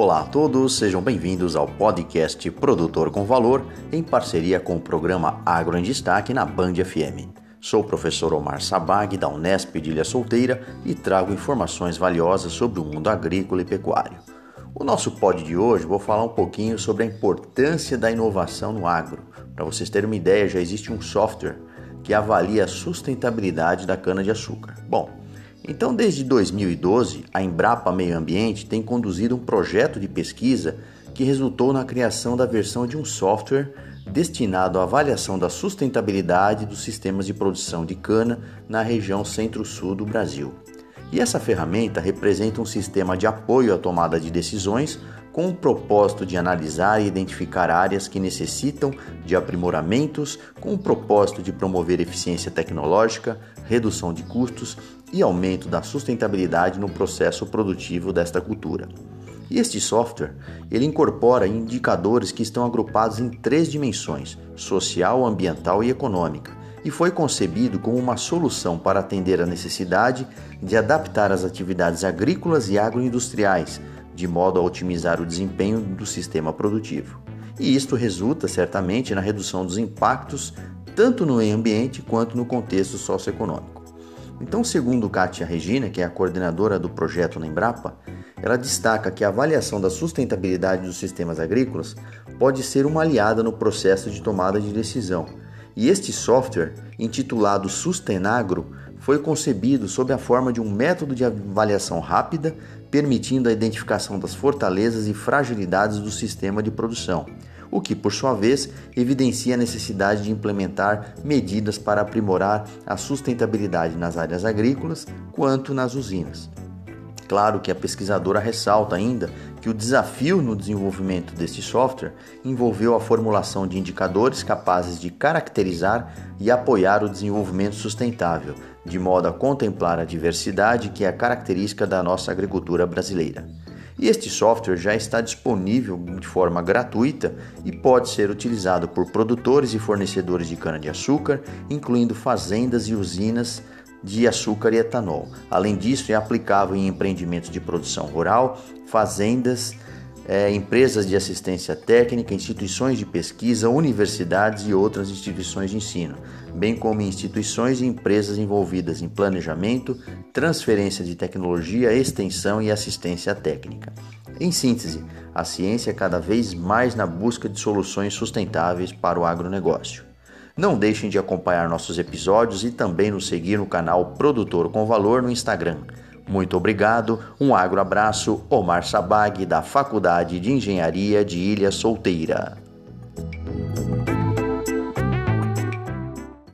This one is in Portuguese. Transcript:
Olá a todos, sejam bem-vindos ao podcast Produtor com Valor, em parceria com o programa Agro em Destaque na Band FM. Sou o professor Omar Sabag, da Unesp de Ilha Solteira, e trago informações valiosas sobre o mundo agrícola e pecuário. O nosso pod de hoje vou falar um pouquinho sobre a importância da inovação no agro. Para vocês terem uma ideia, já existe um software que avalia a sustentabilidade da cana-de-açúcar. Bom, então, desde 2012, a Embrapa Meio Ambiente tem conduzido um projeto de pesquisa que resultou na criação da versão de um software destinado à avaliação da sustentabilidade dos sistemas de produção de cana na região centro-sul do Brasil. E essa ferramenta representa um sistema de apoio à tomada de decisões com o propósito de analisar e identificar áreas que necessitam de aprimoramentos, com o propósito de promover eficiência tecnológica, redução de custos e aumento da sustentabilidade no processo produtivo desta cultura. E este software, ele incorpora indicadores que estão agrupados em três dimensões: social, ambiental e econômica, e foi concebido como uma solução para atender a necessidade de adaptar as atividades agrícolas e agroindustriais, de modo a otimizar o desempenho do sistema produtivo. E isto resulta certamente na redução dos impactos tanto no meio ambiente quanto no contexto socioeconômico. Então, segundo Kátia Regina, que é a coordenadora do projeto na Embrapa, ela destaca que a avaliação da sustentabilidade dos sistemas agrícolas pode ser uma aliada no processo de tomada de decisão. E este software, intitulado Sustenagro, foi concebido sob a forma de um método de avaliação rápida, permitindo a identificação das fortalezas e fragilidades do sistema de produção o que, por sua vez, evidencia a necessidade de implementar medidas para aprimorar a sustentabilidade nas áreas agrícolas quanto nas usinas. Claro que a pesquisadora ressalta ainda que o desafio no desenvolvimento deste software envolveu a formulação de indicadores capazes de caracterizar e apoiar o desenvolvimento sustentável, de modo a contemplar a diversidade que é a característica da nossa agricultura brasileira. E este software já está disponível de forma gratuita e pode ser utilizado por produtores e fornecedores de cana-de-açúcar, incluindo fazendas e usinas de açúcar e etanol. Além disso, é aplicável em empreendimentos de produção rural, fazendas, é, empresas de assistência técnica, instituições de pesquisa, universidades e outras instituições de ensino, bem como instituições e empresas envolvidas em planejamento, transferência de tecnologia, extensão e assistência técnica. Em síntese, a ciência é cada vez mais na busca de soluções sustentáveis para o agronegócio. Não deixem de acompanhar nossos episódios e também nos seguir no canal Produtor com Valor no Instagram. Muito obrigado, um agro abraço, Omar Sabag, da Faculdade de Engenharia de Ilha Solteira.